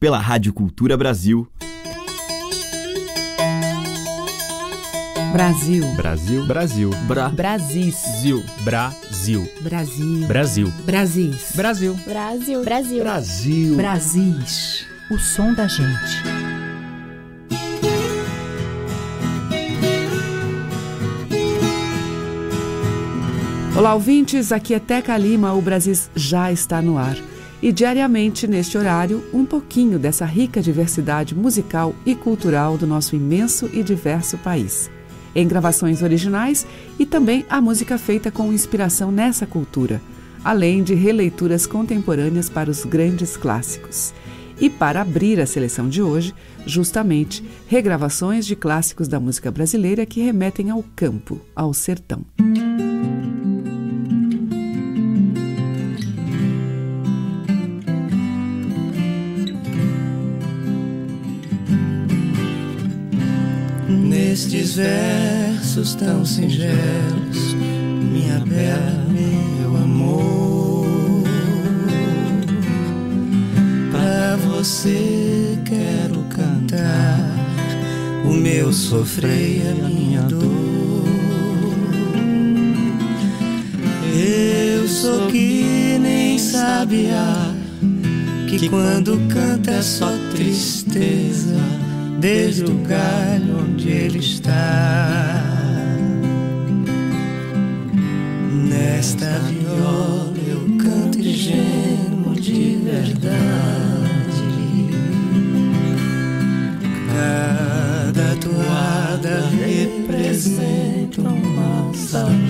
pela Rádio Cultura Brasil. Brasil. Brasil. Brasil. Bra. Brasis. Zil. Brasil. Brasil. Brasil. Brasis. Brasil. Brasil. Brasil. Brasil. Brasis. O som da gente. Olá, ouvintes. Aqui é Teca Lima. O Brasis já está no ar. E diariamente, neste horário, um pouquinho dessa rica diversidade musical e cultural do nosso imenso e diverso país. Em gravações originais e também a música feita com inspiração nessa cultura, além de releituras contemporâneas para os grandes clássicos. E para abrir a seleção de hoje, justamente, regravações de clássicos da música brasileira que remetem ao campo, ao sertão. Nestes versos tão singelos, minha bela, meu amor, pra você quero cantar o meu sofrer e a minha dor. Eu sou que nem sabia que quando canta é só tristeza desde o galho onde ele está. Nesta viola eu canto gemo de verdade. Cada toada representa uma saudade.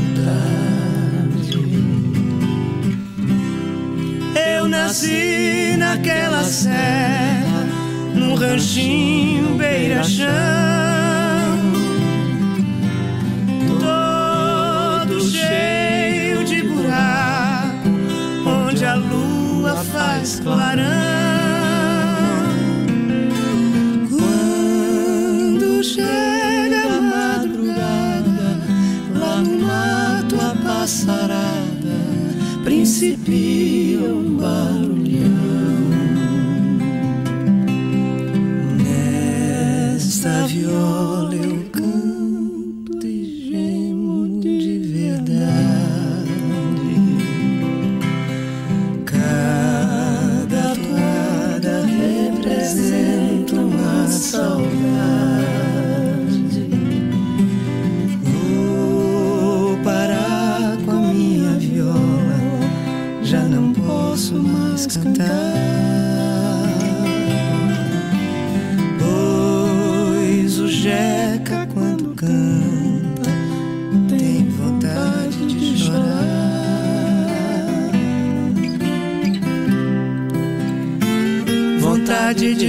Eu nasci naquela serra ranchinho beira-chão, todo cheio de buraco, onde a lua faz clarão.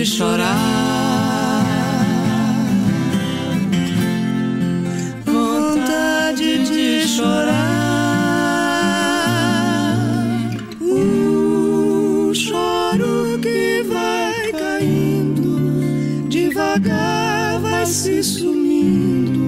De chorar. Vontade de chorar. Um choro que vai caindo devagar vai se sumindo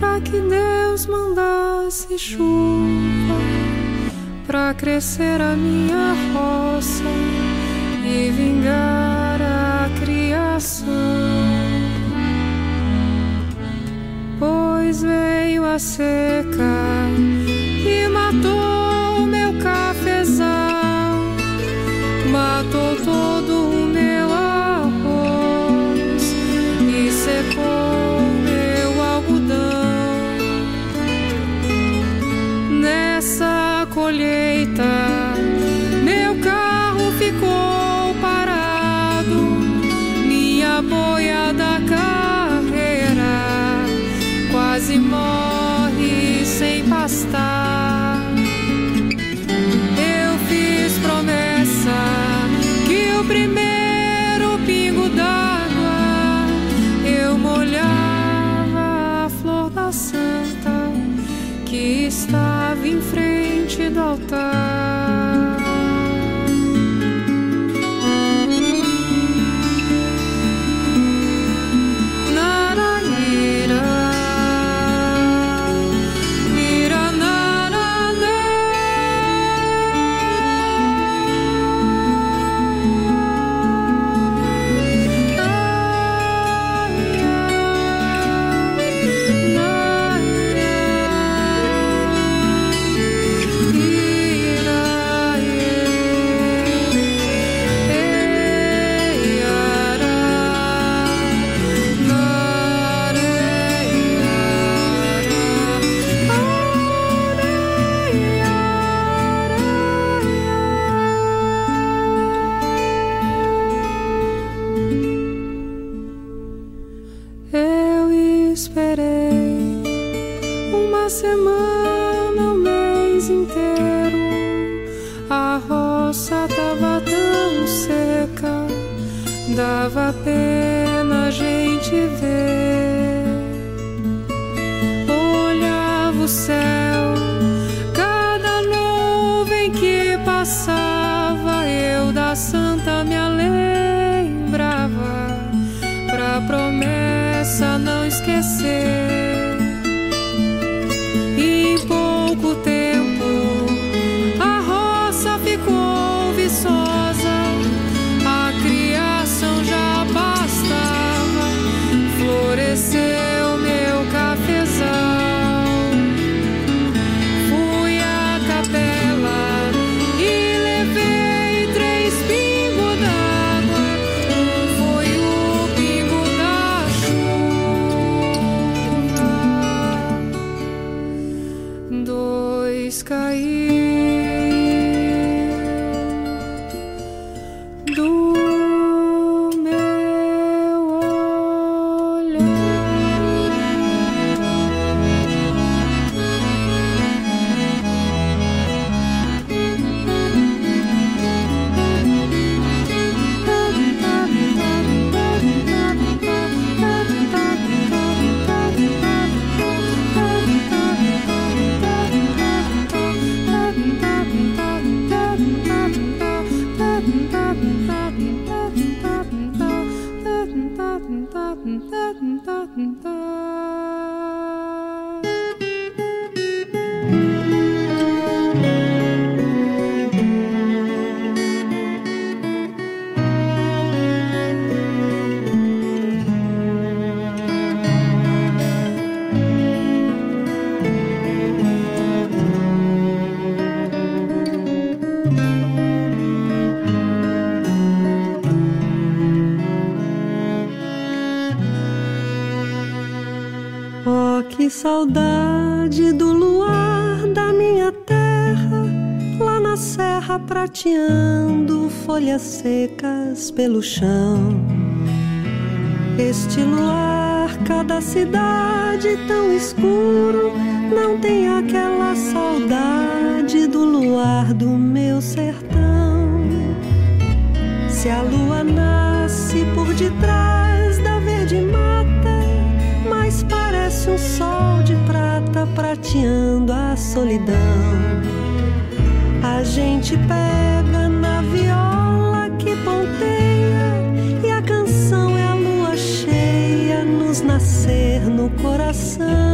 para que Deus mandasse chuva para crescer a minha roça e vingar a criação. Pois veio a seca e matou serra prateando folhas secas pelo chão. Este luar, cada cidade tão escuro, não tem aquela saudade do luar do meu sertão. Se a lua nasce por detrás da verde mata, mas parece um sol de prata prateando a solidão. A gente pega You.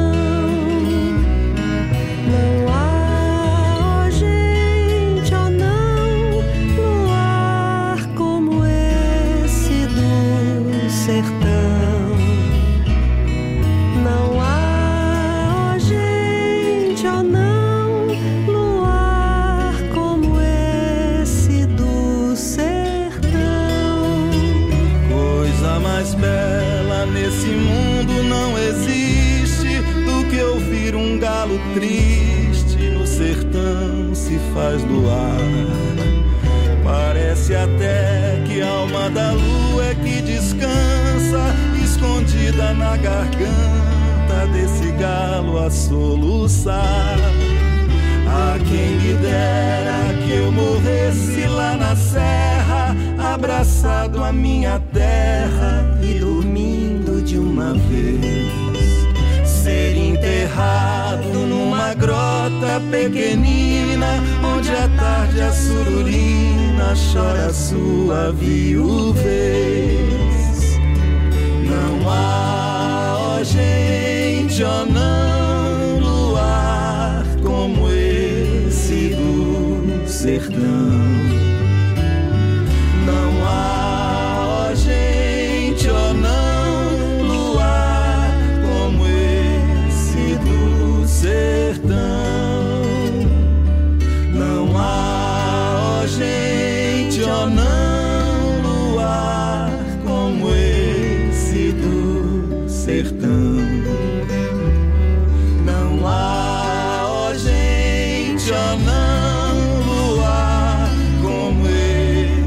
Não, luar como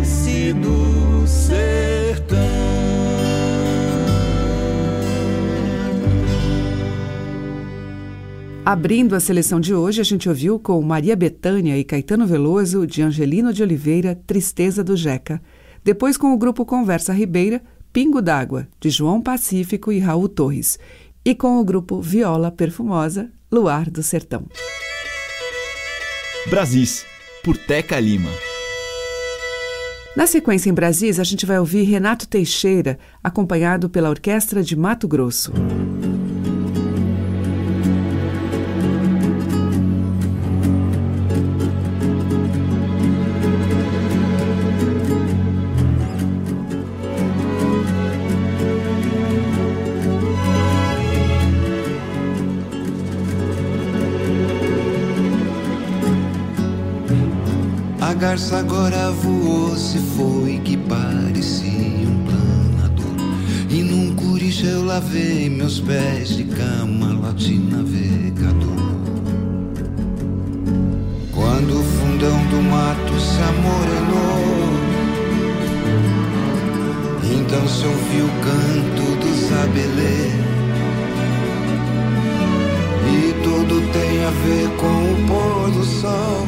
esse do sertão. Abrindo a seleção de hoje, a gente ouviu com Maria Bethânia e Caetano Veloso, de Angelino de Oliveira, Tristeza do Jeca. Depois com o grupo Conversa Ribeira, Pingo d'Água, de João Pacífico e Raul Torres. E com o grupo Viola Perfumosa, Luar do Sertão. Brasis, por Teca Lima. Na sequência em Brasis, a gente vai ouvir Renato Teixeira, acompanhado pela Orquestra de Mato Grosso. Garça agora voou, se foi que parecia um planador. E num curicho eu lavei meus pés de camarote navegador. Quando o fundão do mato se amorenou, então se ouviu o canto dos abelê. E tudo tem a ver com o pôr do sol.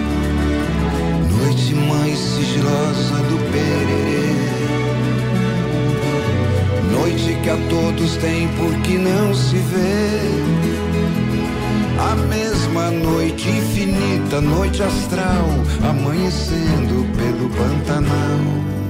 Mais sigilosa do pererê. Noite que a todos tem porque não se vê. A mesma noite infinita, noite astral, amanhecendo pelo Pantanal.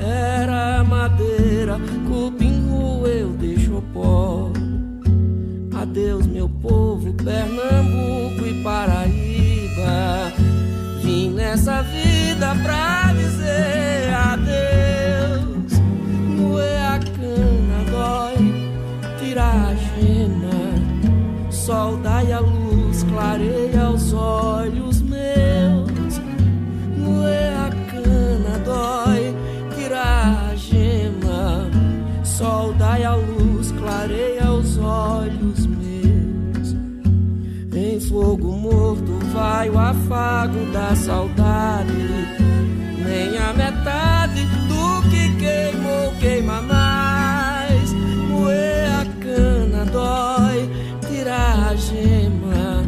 Era madeira, cupim eu deixo pó. Adeus, meu povo, Pernambuco e Paraíba. Vim nessa vida pra vai o afago da saudade. Nem a metade do que queimou queima mais. Moer a cana dói, tirar a gema.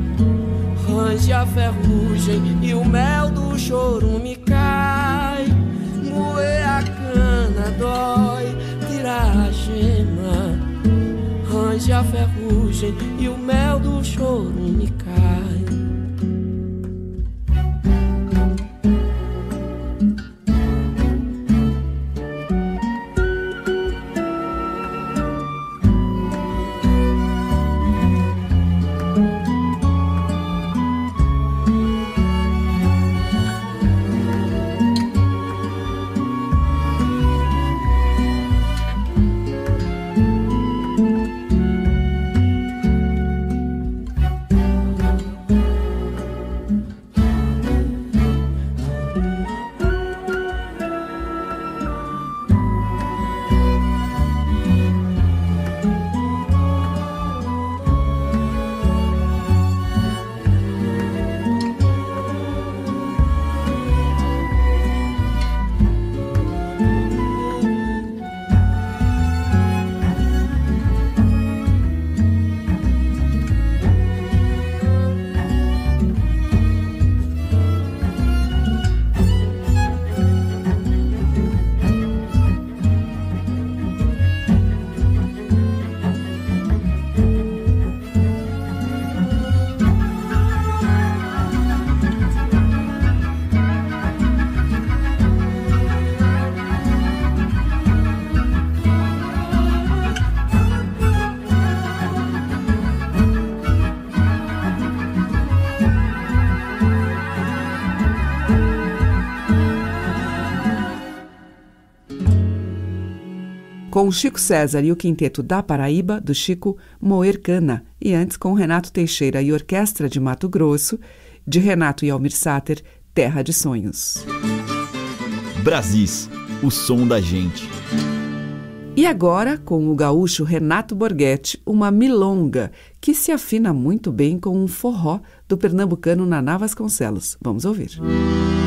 Range a ferrugem e o mel do chorume cai. Moer a cana dói, tirar a gema. Range a ferrugem e o mel do chorume com Chico César e o Quinteto da Paraíba, do Chico Moer Cana, e antes com Renato Teixeira e Orquestra de Mato Grosso, de Renato e Almir Sater, Terra de Sonhos. Brasis, o som da gente. E agora, com o gaúcho Renato Borghetti, uma milonga que se afina muito bem com um forró do pernambucano Naná Vasconcelos. Vamos ouvir. Música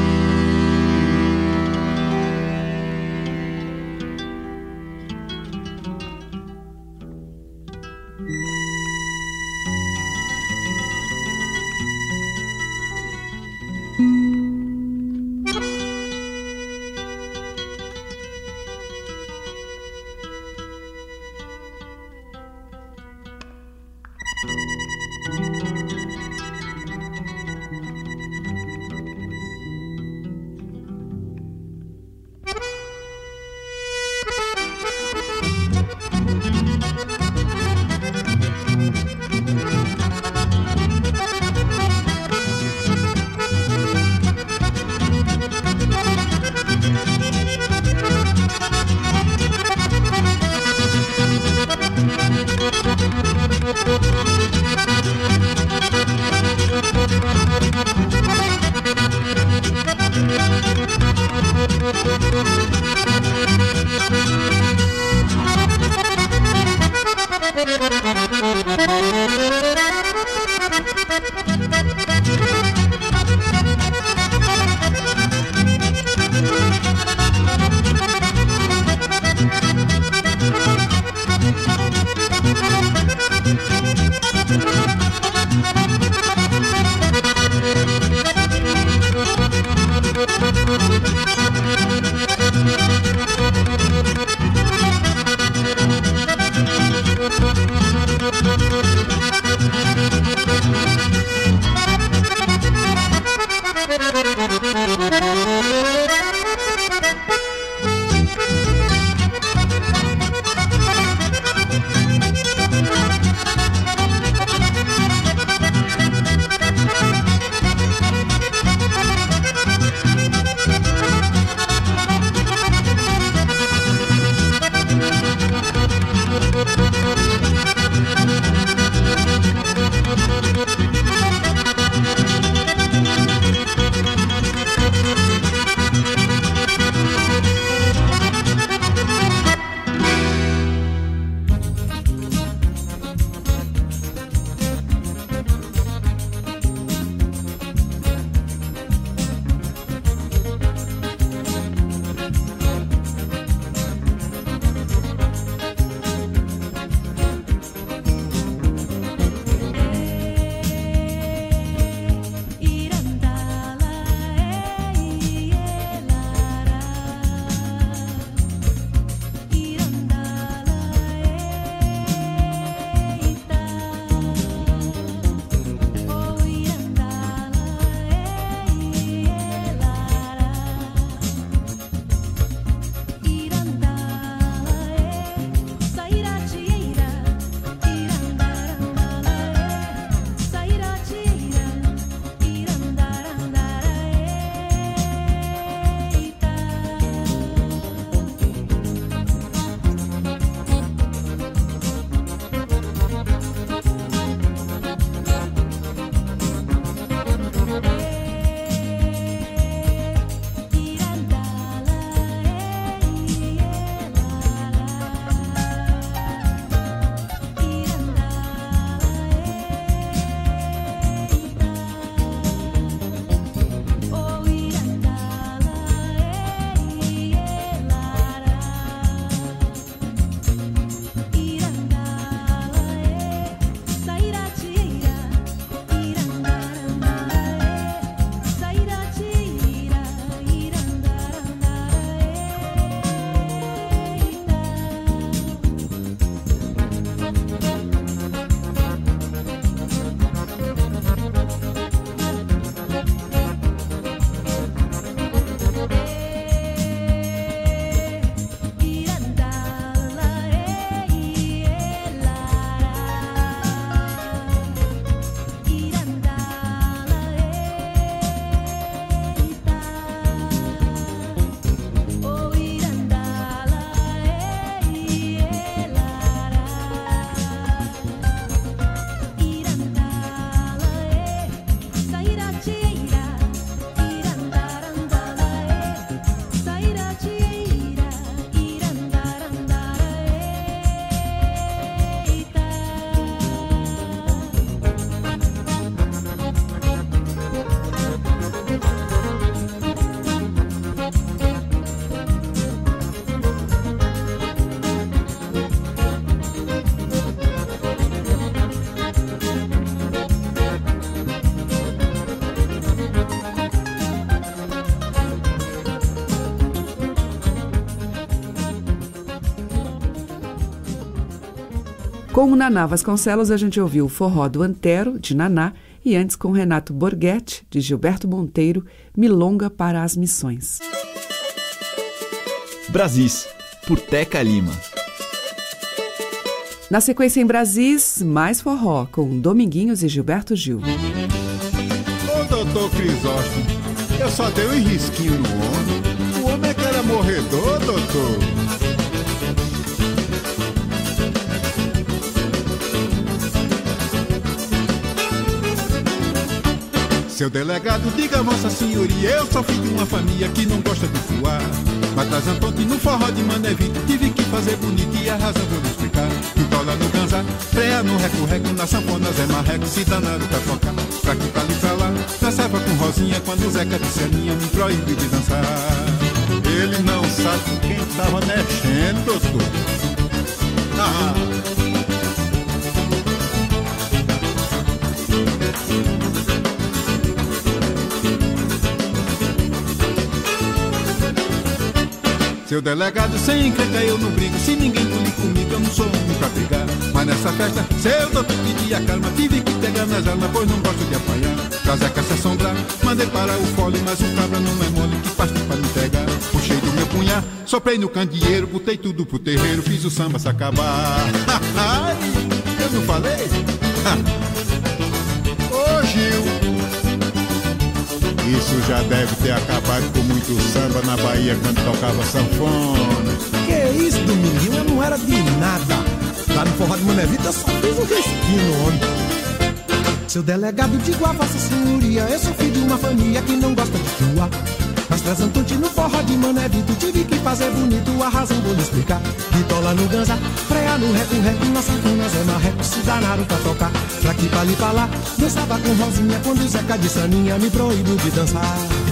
Com o Naná Vasconcelos, a gente ouviu o Forró do Antero, de Naná, e antes com Renato Borghetti, de Gilberto Monteiro, Milonga para as Missões. Brasis, por Teca Lima. Na sequência em Brasis, mais forró, com Dominguinhos e Gilberto Gil. Ô doutor Crisóstomo, eu só dei um risquinho no ombro. O homem é que era morredor, doutor. Seu delegado, diga vossa senhoria, eu sou filho de uma família que não gosta de voar. Matas Antônio no forró de Manevito, tive que fazer bonito e a razão vou lhe explicar. Pintola no ganzá, freia no reco-reco, na sanfona Zé Marreco, se danaram pra tocar. Pra que pra ali pra lá, dançava com Rosinha, quando o Zeca disse a minha, me proíbe de dançar. Ele não sabe com quem tava mexendo, doutor. Ah. Seu delegado, sem encrenca eu não brigo. Se ninguém pulir comigo, eu não sou homem pra brigar. Mas nessa festa, seu doutor pedia calma. Tive que pegar nas armas, pois não gosto de apanhar. Trazer a se assombrar, mandei para o fole. Mas o cabra não é mole que parte pra me pegar. Puxei do meu punhar, soprei no candeeiro. Botei tudo pro terreiro, fiz o samba se acabar. eu não falei? isso já deve ter acabado com muito samba na Bahia quando tocava sanfona. Que isso, Dominguinho? Eu não era de nada. Lá no Forró de Manevita eu só fiz um resquinho, homem. Seu delegado, digo a vossa senhoria, eu sou filho de uma família que não gosta de chuva. Mas trazendo no forró de Manevito, tive que fazer bonito, a razão vou lhe explicar. Bitola no ganza, freia no reco-reco, na sanfona Zé Marreco, se danaram pra tocar. Pra aqui, pra ali, pra lá, dançava com Rosinha, quando Zeca de Saninha me proibiu de dançar.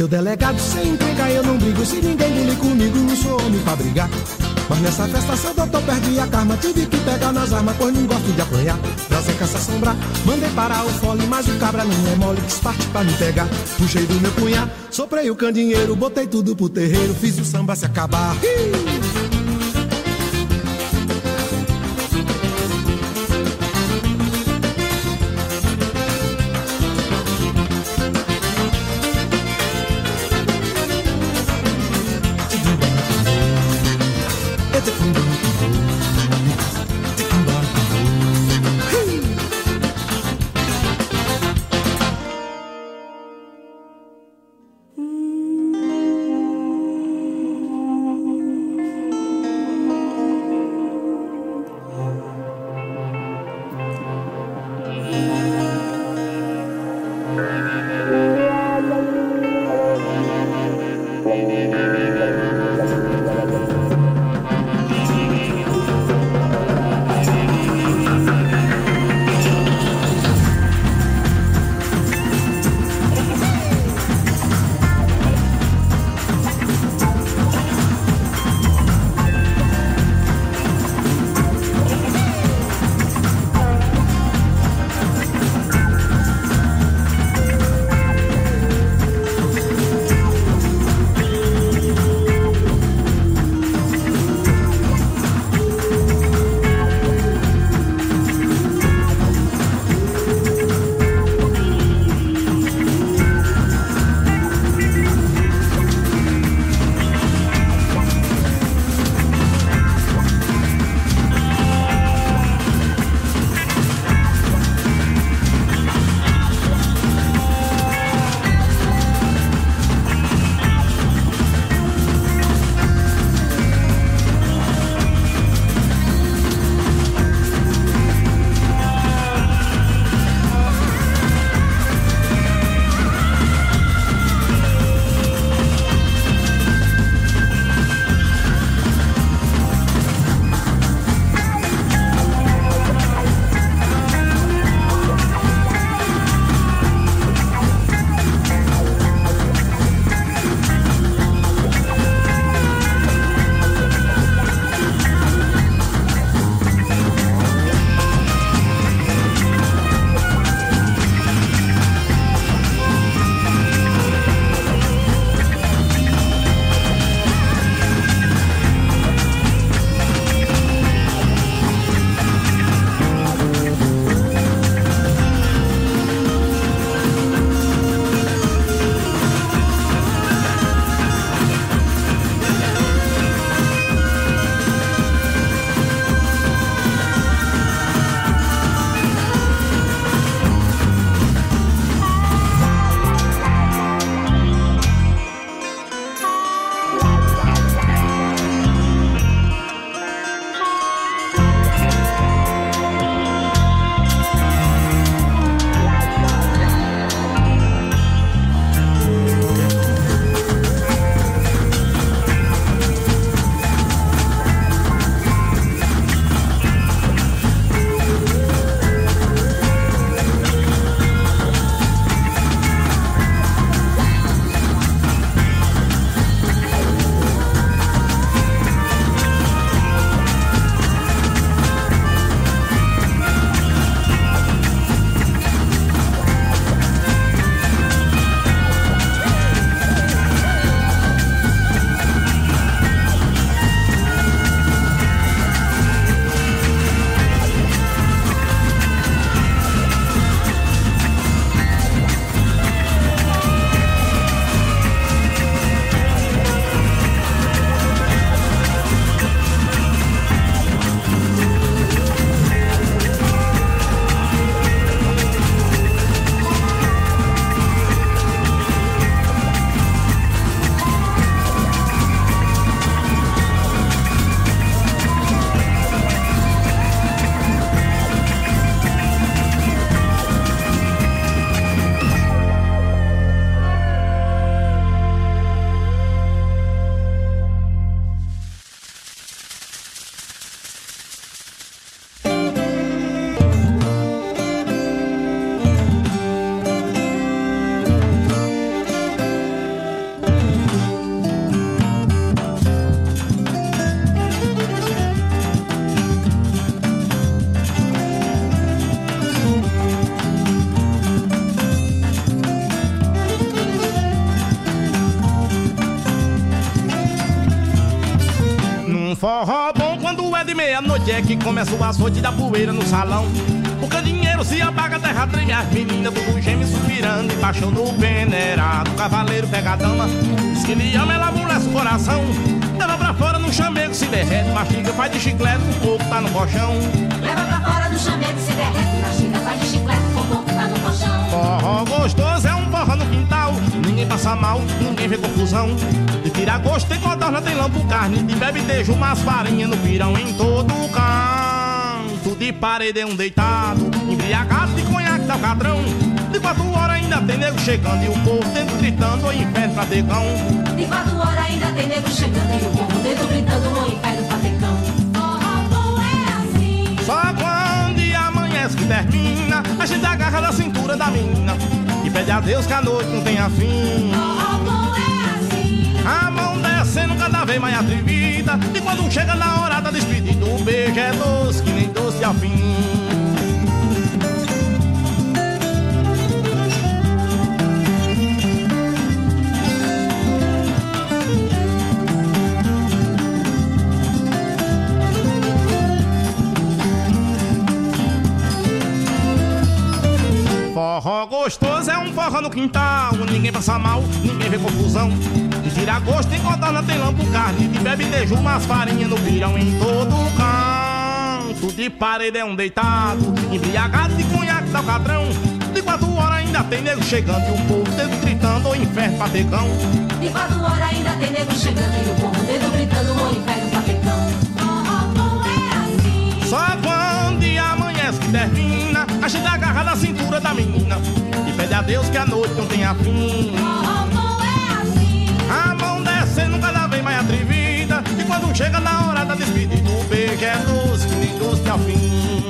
Seu delegado, sem entregar eu não brigo. Se ninguém bulir comigo, não sou homem pra brigar. Mas nessa festa, seu doutor perdi a karma. Tive que pegar nas armas, pois não gosto de apanhar. Trazer caça sombra, mandei parar o fole. Mas o cabra não é mole, quis parte pra me pegar. Puxei do meu punhar, soprei o candinheiro. Botei tudo pro terreiro, fiz o samba se acabar. Ih! É que começa o açoite da poeira no salão. Porque dinheiro se apaga, a terra treme, as meninas tudo geme suspirando, paixão no venerado. O cavaleiro pega a dama, diz que lhe ama, ela amolece o coração. Leva pra fora no chamego, se derrete, mastiga, faz de chiclete, o pouco tá no colchão. Leva pra fora no chamego, se derrete, mastiga, faz de chiclete, o pouco tá no colchão. Forró gostoso é um forró no quintal, ninguém passa mal, ninguém vê confusão. De tirar gosto tem codorna, tem lampo, carne, de bebe tejo, umas farinha no pirão em todo canto. De parede é um deitado, embriagado de conhaque da cadrão. De quatro horas ainda tem nego chegando e o povo dentro gritando, o inferno pra decão. De quatro horas ainda tem nego chegando e o povo dentro gritando, o inferno pra decão. Forró é assim. Só quando amanhece que termina, a gente agarra da cintura da menina e pede a Deus que a noite não tenha fim. Descendo cada vez mais atrevida. E quando chega na hora da despedida O beijo é doce que nem doce ao fim Forró gostoso é um forró no quintal Ninguém passa mal, ninguém vê confusão De tirar gosto tem codorna, tem lampo, carne De bebe dejo, umas farinha no pirão Em todo canto. De parede é um deitado Embriagado de cunhaque da cadrão De quatro horas ainda tem nego chegando E o povo dentro gritando, o inferno patecão. De quatro horas ainda tem nego chegando E o povo dentro gritando, o inferno patecão. Forró bom é assim. Só quando amanhece que termina A gente agarra da cintura da menina E pede a Deus que a noite não tenha fim. Forró bom é quando chega na hora da despedida O beijo é doce, nem doce ao fim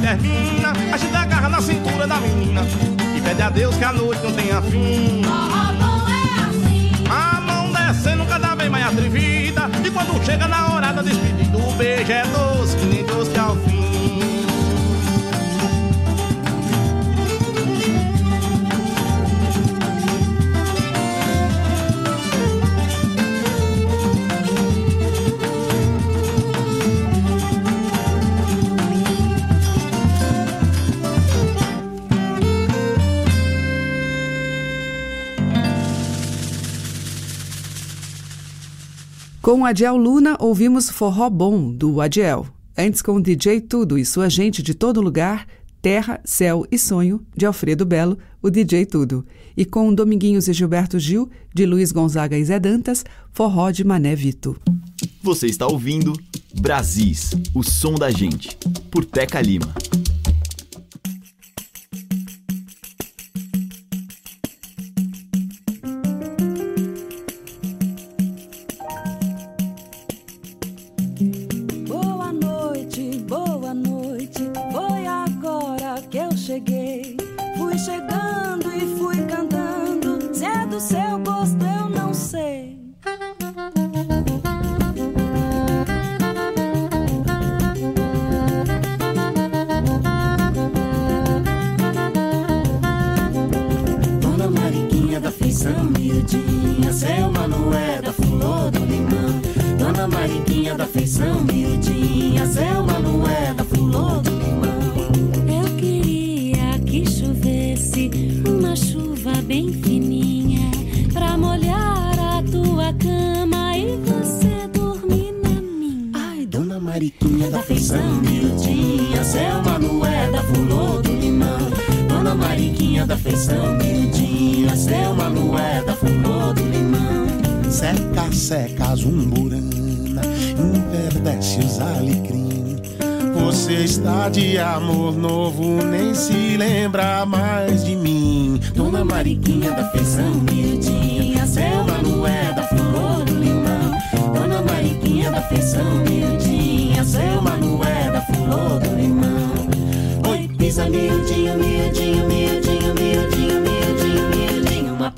termina A gente agarra na cintura da menina E pede a Deus que a noite não tenha fim chega na hora da despedida O beijo é doce, que nem doce ao fim Com Adiel Luna, ouvimos Forró Bom, do Adiel. Antes, com DJ Tudo e sua gente de todo lugar, Terra, Céu e Sonho, de Alfredo Belo, o DJ Tudo. E com Dominguinhos e Gilberto Gil, de Luiz Gonzaga e Zé Dantas, Forró de Mané Vito. Você está ouvindo Brasis, o som da gente, por Teca Lima.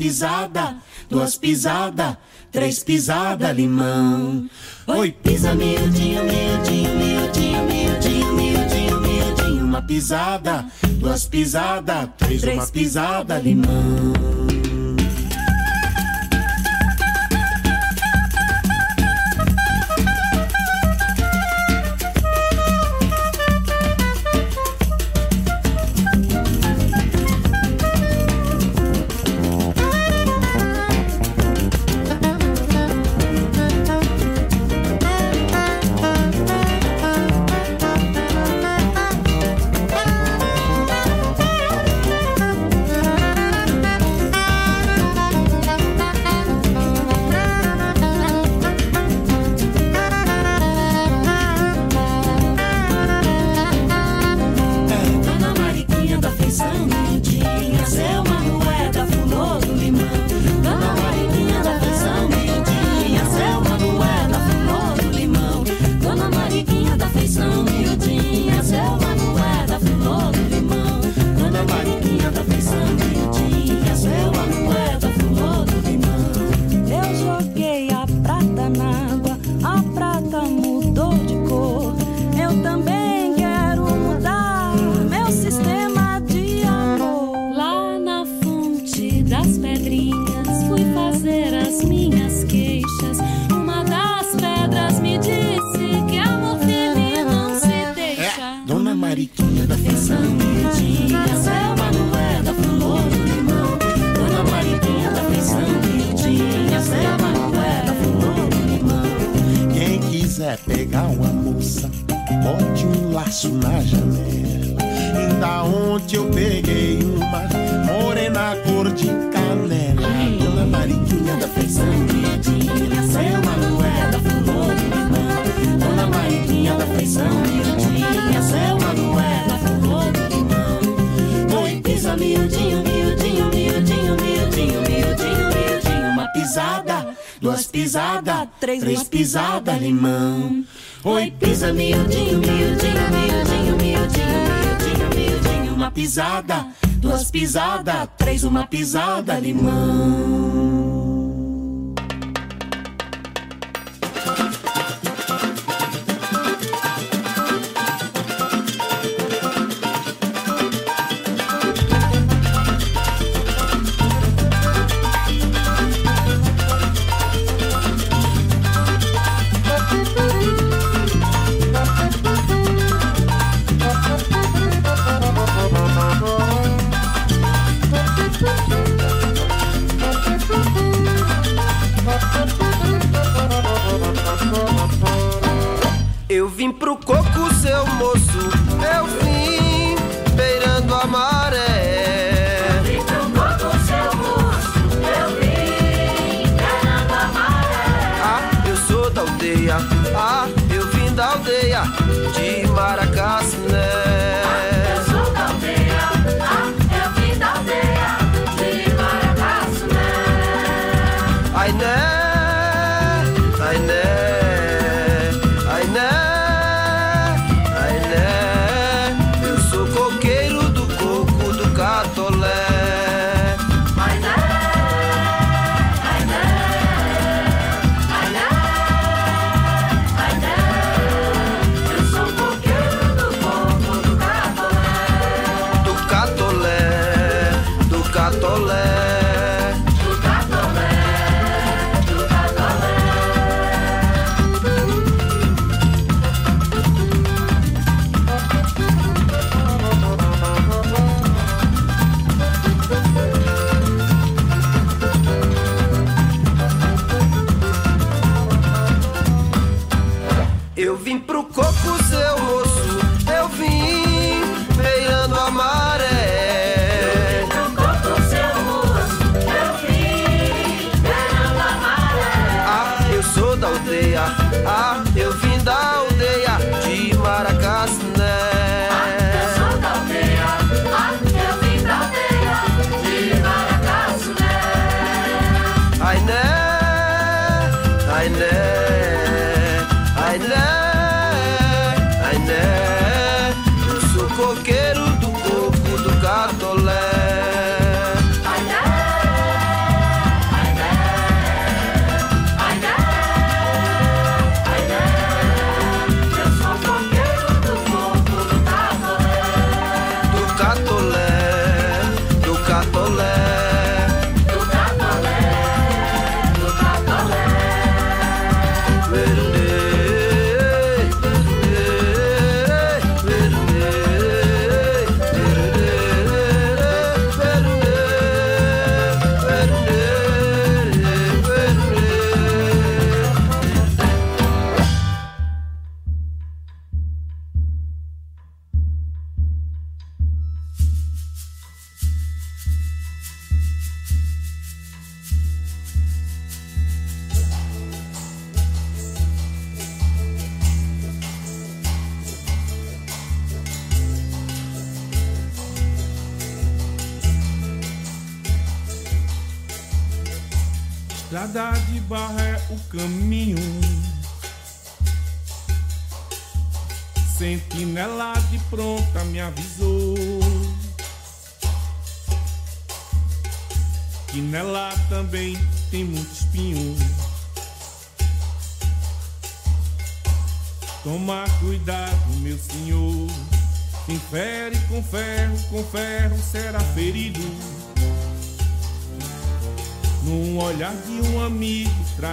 pisada, duas pisada, três pisada, limão. Oi, pisa miudinho, miudinho, miudinho, miudinho, miudinho, miudinho, uma pisada, duas pisada, três, três uma pisada, limão. três pisada limão. Oi, pisa miudinho, miudinho, miudinho, miudinho, miudinho, miudinho, uma pisada, duas pisada, três uma pisada limão. de maracás.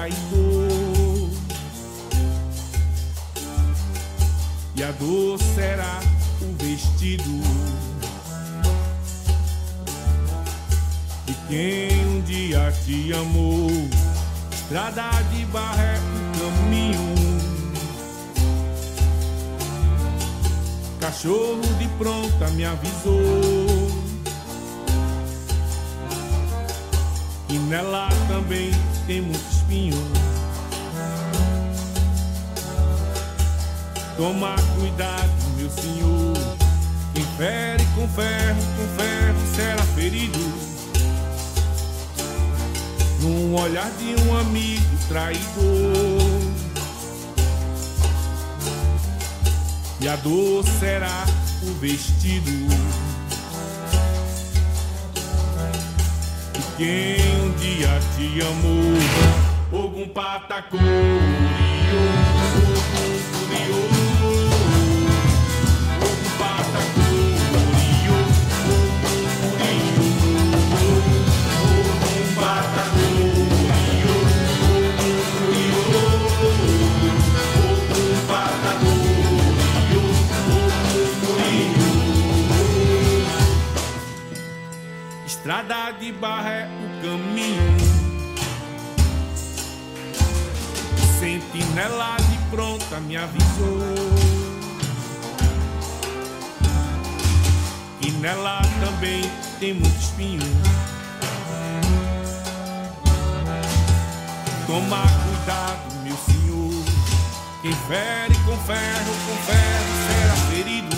Traidor. E a dor será o vestido de quem um dia te amou. Estrada de barra é o caminho. Cachorro de pronta me avisou. E nela também tem muito espinho. Toma cuidado, meu senhor. Quem fere com ferro, com ferro será ferido. Num olhar de um amigo traidor. E a dor será o vestido. Quem um dia te amou, algum patacou, Estrada de barra é o caminho. Sentinela de pronta me avisou. E nela também tem muito espinho. Toma cuidado, meu senhor. Quem fere com ferro, com ferro será ferido.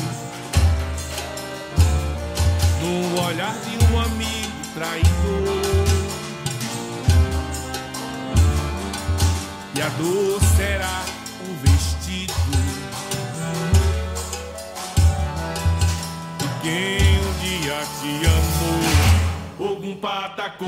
No olhar de um amigo traidor. E a dor será um vestido. E quem um dia te amou, algum patacou.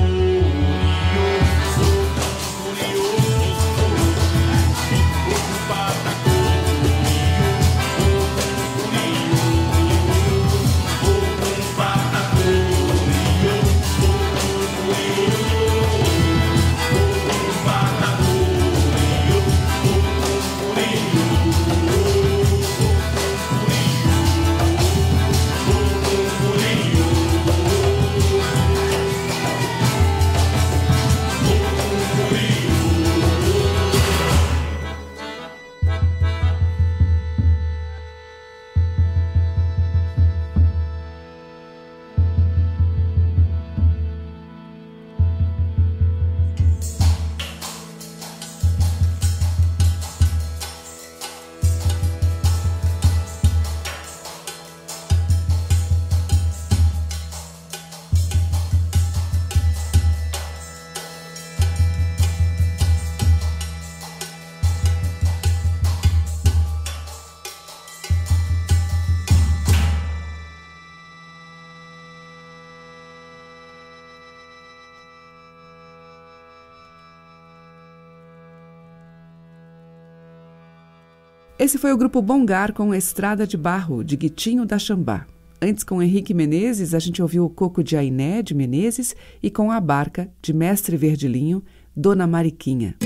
Esse foi o grupo Bongar com Estrada de Barro, de Guitinho da Xambá. Antes, com Henrique Menezes, a gente ouviu o Coco de Ainé, de Menezes, e com a Barca, de Mestre Verdilinho, Dona Mariquinha.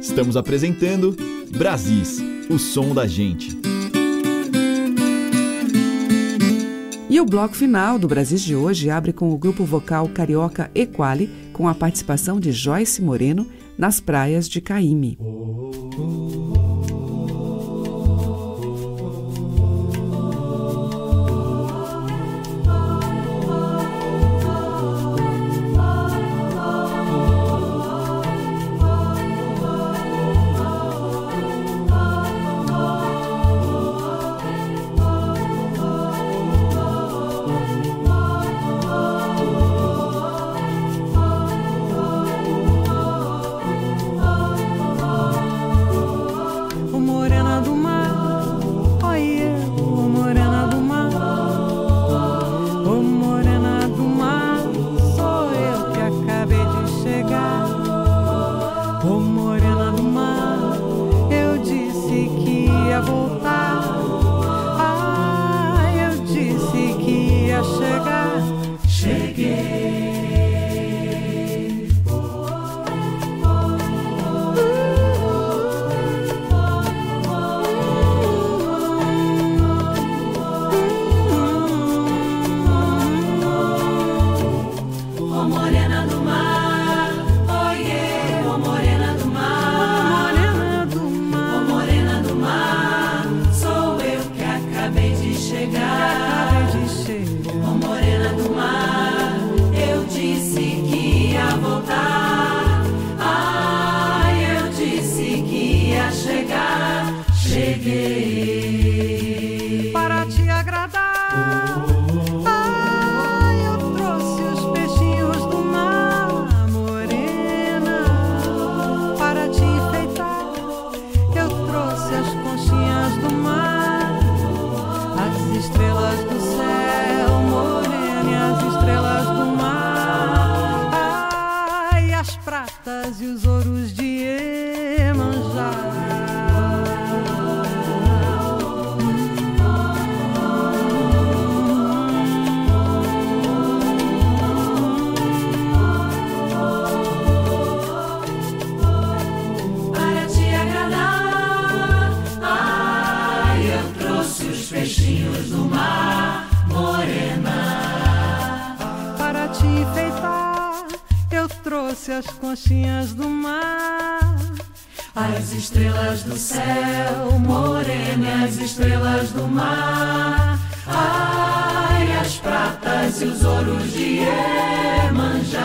Estamos apresentando Brasis, o som da gente. E o bloco final do Brasis de hoje abre com o grupo vocal carioca Equali, com a participação de Joyce Moreno, nas praias de Caíme. cheguei. as conchinhas do mar. As estrelas do céu, morena, as estrelas do mar. Ai, as pratas e os ouros de Emanjá.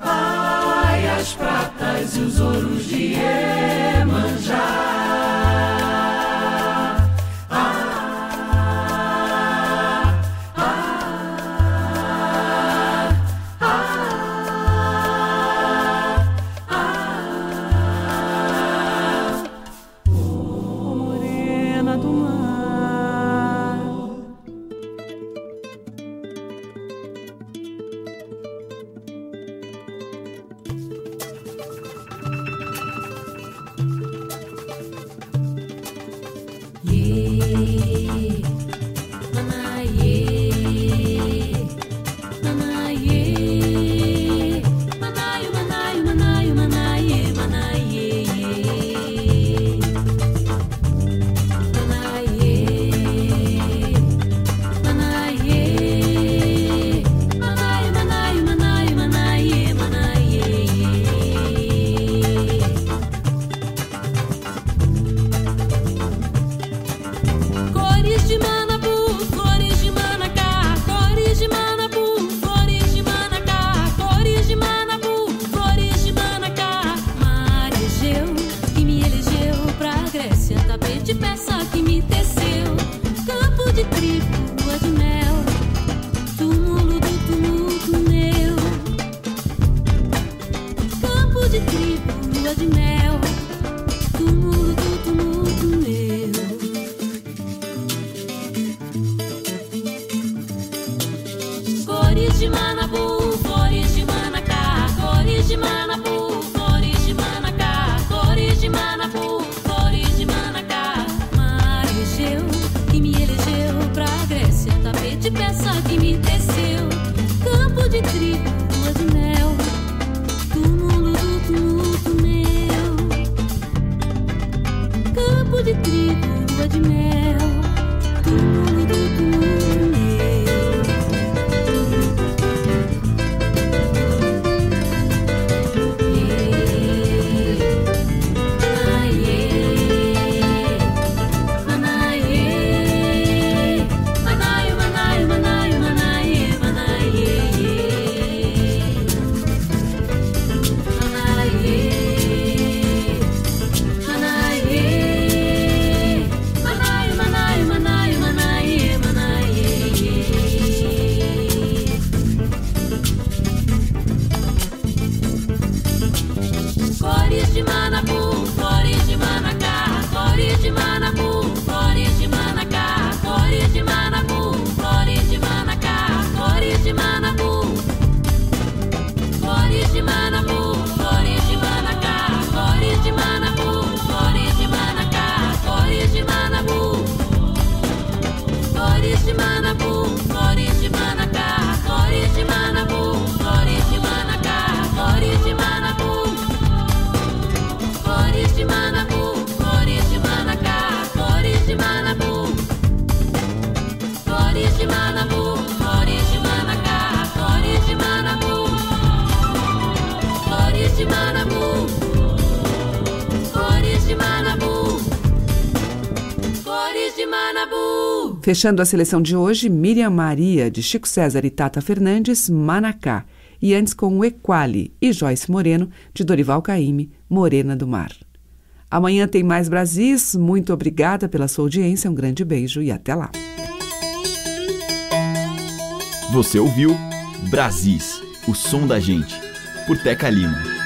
Ai, as pratas e os ouros de Emanjá. see. Fechando a seleção de hoje, Miriam Maria, de Chico César e Tata Fernandes, Manacá. E antes com o Equali e Joyce Moreno, de Dorival Caymmi, Morena do Mar. Amanhã tem mais Brasis. Muito obrigada pela sua audiência. Um grande beijo e até lá. Você ouviu Brasis, o som da gente, por Teca Lima.